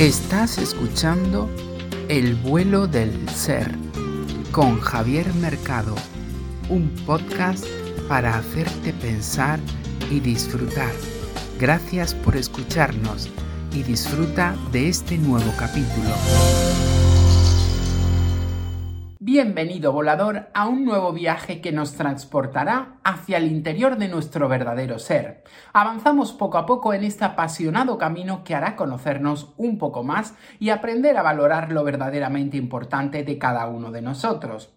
Estás escuchando El vuelo del ser con Javier Mercado, un podcast para hacerte pensar y disfrutar. Gracias por escucharnos y disfruta de este nuevo capítulo. Bienvenido volador a un nuevo viaje que nos transportará hacia el interior de nuestro verdadero ser. Avanzamos poco a poco en este apasionado camino que hará conocernos un poco más y aprender a valorar lo verdaderamente importante de cada uno de nosotros.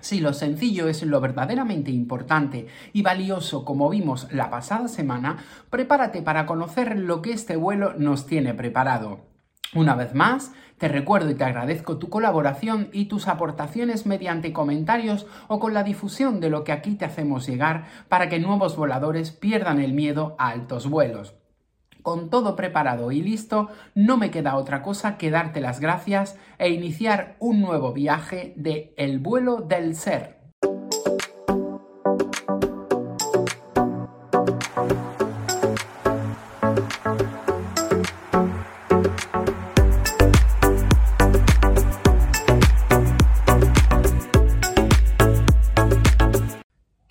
Si lo sencillo es lo verdaderamente importante y valioso como vimos la pasada semana, prepárate para conocer lo que este vuelo nos tiene preparado. Una vez más, te recuerdo y te agradezco tu colaboración y tus aportaciones mediante comentarios o con la difusión de lo que aquí te hacemos llegar para que nuevos voladores pierdan el miedo a altos vuelos. Con todo preparado y listo, no me queda otra cosa que darte las gracias e iniciar un nuevo viaje de El vuelo del ser.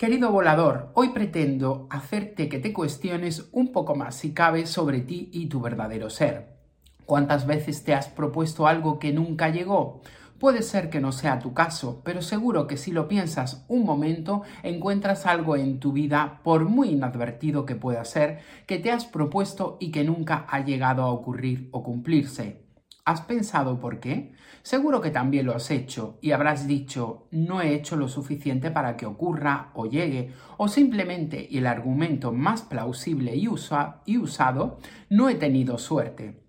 Querido volador, hoy pretendo hacerte que te cuestiones un poco más si cabe sobre ti y tu verdadero ser. ¿Cuántas veces te has propuesto algo que nunca llegó? Puede ser que no sea tu caso, pero seguro que si lo piensas un momento, encuentras algo en tu vida, por muy inadvertido que pueda ser, que te has propuesto y que nunca ha llegado a ocurrir o cumplirse. ¿Has pensado por qué? Seguro que también lo has hecho y habrás dicho no he hecho lo suficiente para que ocurra o llegue, o simplemente, y el argumento más plausible y, usado, no he tenido suerte.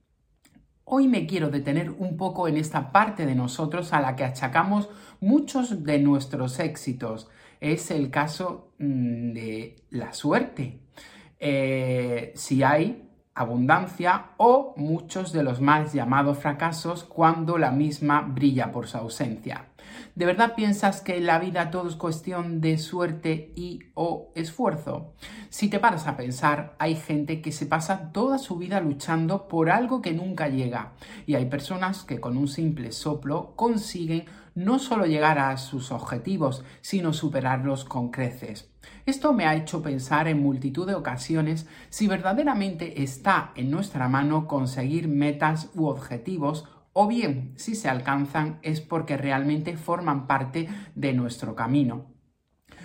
Hoy me quiero detener un poco en esta parte de nosotros a la que achacamos muchos de nuestros éxitos. Es el caso mm, de la suerte. Eh, si hay abundancia o muchos de los mal llamados fracasos cuando la misma brilla por su ausencia. ¿De verdad piensas que en la vida todo es cuestión de suerte y o esfuerzo? Si te paras a pensar, hay gente que se pasa toda su vida luchando por algo que nunca llega y hay personas que con un simple soplo consiguen no solo llegar a sus objetivos, sino superarlos con creces. Esto me ha hecho pensar en multitud de ocasiones si verdaderamente está en nuestra mano conseguir metas u objetivos o bien si se alcanzan es porque realmente forman parte de nuestro camino.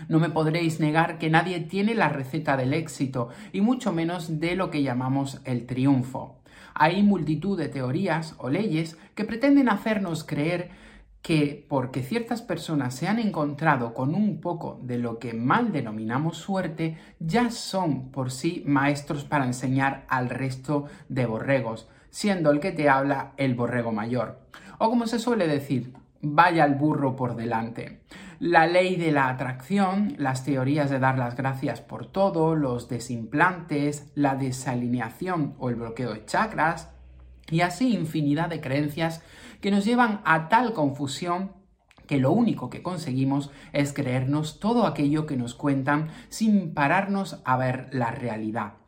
No me podréis negar que nadie tiene la receta del éxito y mucho menos de lo que llamamos el triunfo. Hay multitud de teorías o leyes que pretenden hacernos creer que porque ciertas personas se han encontrado con un poco de lo que mal denominamos suerte, ya son por sí maestros para enseñar al resto de borregos, siendo el que te habla el borrego mayor. O como se suele decir, vaya el burro por delante. La ley de la atracción, las teorías de dar las gracias por todo, los desimplantes, la desalineación o el bloqueo de chakras, y así infinidad de creencias que nos llevan a tal confusión que lo único que conseguimos es creernos todo aquello que nos cuentan sin pararnos a ver la realidad.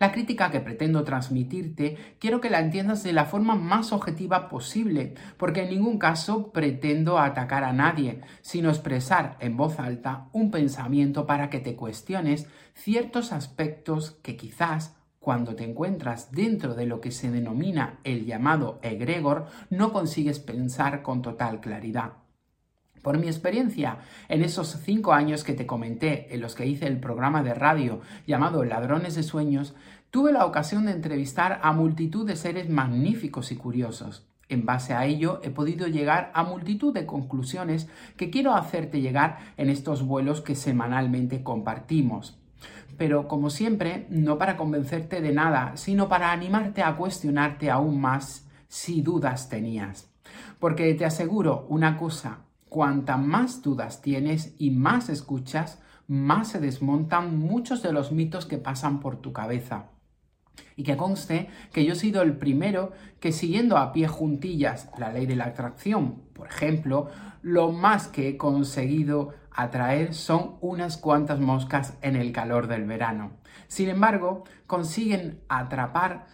La crítica que pretendo transmitirte quiero que la entiendas de la forma más objetiva posible, porque en ningún caso pretendo atacar a nadie, sino expresar en voz alta un pensamiento para que te cuestiones ciertos aspectos que quizás cuando te encuentras dentro de lo que se denomina el llamado egregor, no consigues pensar con total claridad. Por mi experiencia, en esos cinco años que te comenté, en los que hice el programa de radio llamado Ladrones de Sueños, tuve la ocasión de entrevistar a multitud de seres magníficos y curiosos. En base a ello, he podido llegar a multitud de conclusiones que quiero hacerte llegar en estos vuelos que semanalmente compartimos pero como siempre, no para convencerte de nada, sino para animarte a cuestionarte aún más si dudas tenías. Porque te aseguro una cosa, cuanta más dudas tienes y más escuchas, más se desmontan muchos de los mitos que pasan por tu cabeza. Y que conste que yo he sido el primero que siguiendo a pie juntillas la ley de la atracción, por ejemplo, lo más que he conseguido atraer son unas cuantas moscas en el calor del verano. Sin embargo, consiguen atrapar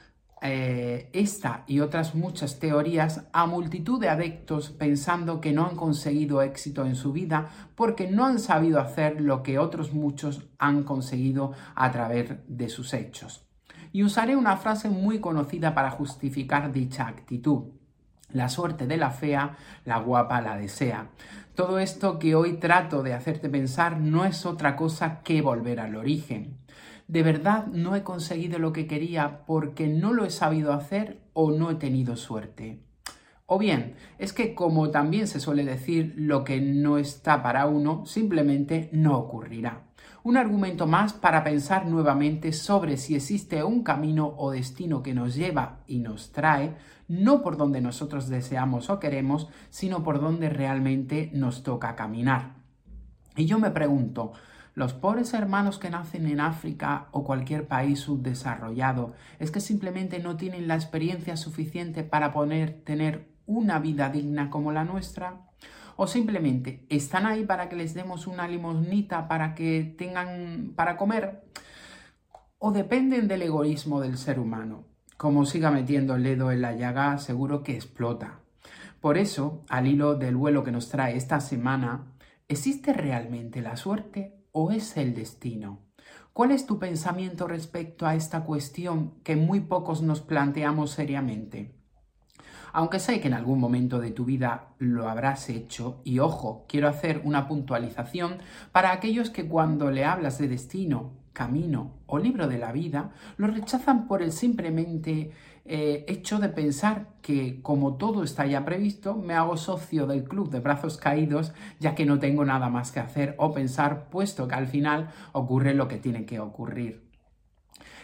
eh, esta y otras muchas teorías a multitud de adeptos pensando que no han conseguido éxito en su vida porque no han sabido hacer lo que otros muchos han conseguido a través de sus hechos. Y usaré una frase muy conocida para justificar dicha actitud. La suerte de la fea, la guapa la desea. Todo esto que hoy trato de hacerte pensar no es otra cosa que volver al origen de verdad no he conseguido lo que quería porque no lo he sabido hacer o no he tenido suerte. O bien, es que como también se suele decir, lo que no está para uno simplemente no ocurrirá. Un argumento más para pensar nuevamente sobre si existe un camino o destino que nos lleva y nos trae, no por donde nosotros deseamos o queremos, sino por donde realmente nos toca caminar. Y yo me pregunto, los pobres hermanos que nacen en África o cualquier país subdesarrollado es que simplemente no tienen la experiencia suficiente para poder tener una vida digna como la nuestra. O simplemente están ahí para que les demos una limosnita para que tengan para comer. O dependen del egoísmo del ser humano. Como siga metiendo el dedo en la llaga, seguro que explota. Por eso, al hilo del vuelo que nos trae esta semana, ¿existe realmente la suerte o es el destino? ¿Cuál es tu pensamiento respecto a esta cuestión que muy pocos nos planteamos seriamente? Aunque sé que en algún momento de tu vida lo habrás hecho, y ojo, quiero hacer una puntualización para aquellos que cuando le hablas de destino, camino o libro de la vida, lo rechazan por el simplemente eh, hecho de pensar que como todo está ya previsto, me hago socio del club de brazos caídos ya que no tengo nada más que hacer o pensar, puesto que al final ocurre lo que tiene que ocurrir.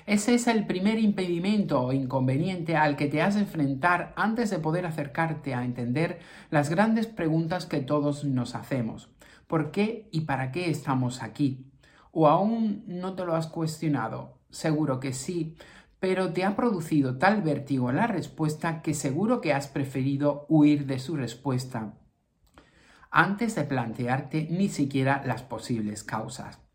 Ese es el primer impedimento o inconveniente al que te has de enfrentar antes de poder acercarte a entender las grandes preguntas que todos nos hacemos. ¿Por qué y para qué estamos aquí? ¿O aún no te lo has cuestionado? Seguro que sí, pero te ha producido tal vértigo la respuesta que seguro que has preferido huir de su respuesta antes de plantearte ni siquiera las posibles causas.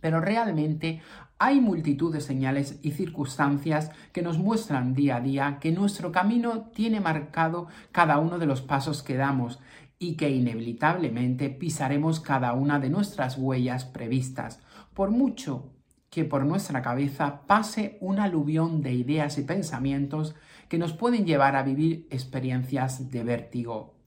Pero realmente hay multitud de señales y circunstancias que nos muestran día a día que nuestro camino tiene marcado cada uno de los pasos que damos y que inevitablemente pisaremos cada una de nuestras huellas previstas, por mucho que por nuestra cabeza pase un aluvión de ideas y pensamientos que nos pueden llevar a vivir experiencias de vértigo.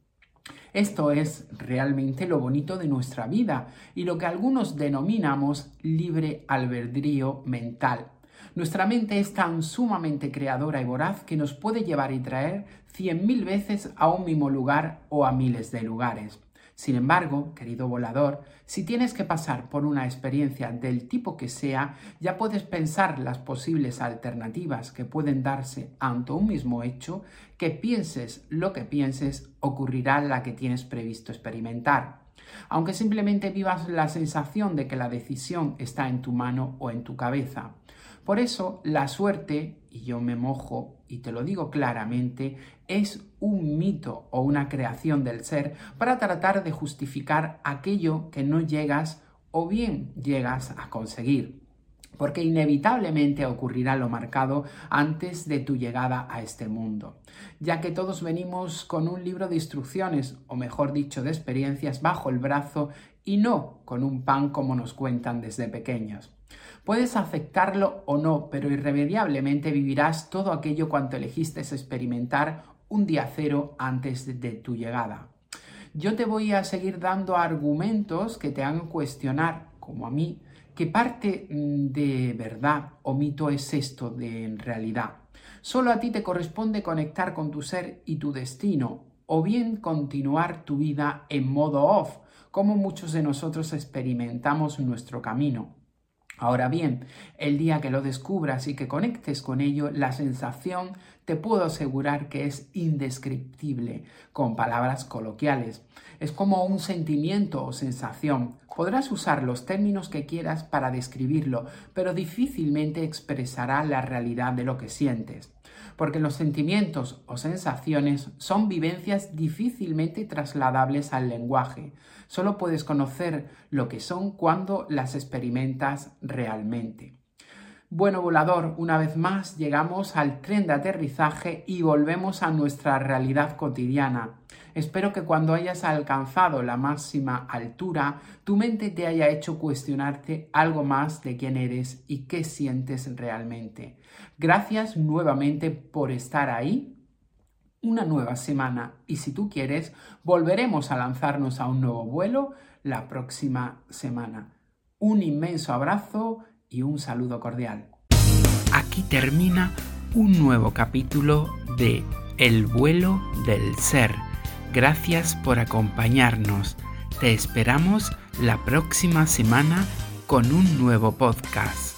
Esto es realmente lo bonito de nuestra vida y lo que algunos denominamos libre albedrío mental. Nuestra mente es tan sumamente creadora y voraz que nos puede llevar y traer cien mil veces a un mismo lugar o a miles de lugares. Sin embargo, querido volador, si tienes que pasar por una experiencia del tipo que sea, ya puedes pensar las posibles alternativas que pueden darse ante un mismo hecho, que pienses lo que pienses, ocurrirá la que tienes previsto experimentar. Aunque simplemente vivas la sensación de que la decisión está en tu mano o en tu cabeza. Por eso, la suerte, y yo me mojo y te lo digo claramente, es un mito o una creación del ser para tratar de justificar aquello que no llegas o bien llegas a conseguir. Porque inevitablemente ocurrirá lo marcado antes de tu llegada a este mundo, ya que todos venimos con un libro de instrucciones, o mejor dicho, de experiencias bajo el brazo y no con un pan como nos cuentan desde pequeños. Puedes aceptarlo o no, pero irremediablemente vivirás todo aquello cuanto elegiste experimentar un día cero antes de tu llegada. Yo te voy a seguir dando argumentos que te hagan cuestionar, como a mí, qué parte mm, de verdad o mito es esto de realidad. Solo a ti te corresponde conectar con tu ser y tu destino, o bien continuar tu vida en modo off, como muchos de nosotros experimentamos nuestro camino. Ahora bien, el día que lo descubras y que conectes con ello, la sensación te puedo asegurar que es indescriptible, con palabras coloquiales. Es como un sentimiento o sensación. Podrás usar los términos que quieras para describirlo, pero difícilmente expresará la realidad de lo que sientes porque los sentimientos o sensaciones son vivencias difícilmente trasladables al lenguaje. Solo puedes conocer lo que son cuando las experimentas realmente. Bueno, volador, una vez más llegamos al tren de aterrizaje y volvemos a nuestra realidad cotidiana. Espero que cuando hayas alcanzado la máxima altura, tu mente te haya hecho cuestionarte algo más de quién eres y qué sientes realmente. Gracias nuevamente por estar ahí. Una nueva semana y si tú quieres, volveremos a lanzarnos a un nuevo vuelo la próxima semana. Un inmenso abrazo y un saludo cordial. Aquí termina un nuevo capítulo de El vuelo del ser. Gracias por acompañarnos. Te esperamos la próxima semana con un nuevo podcast.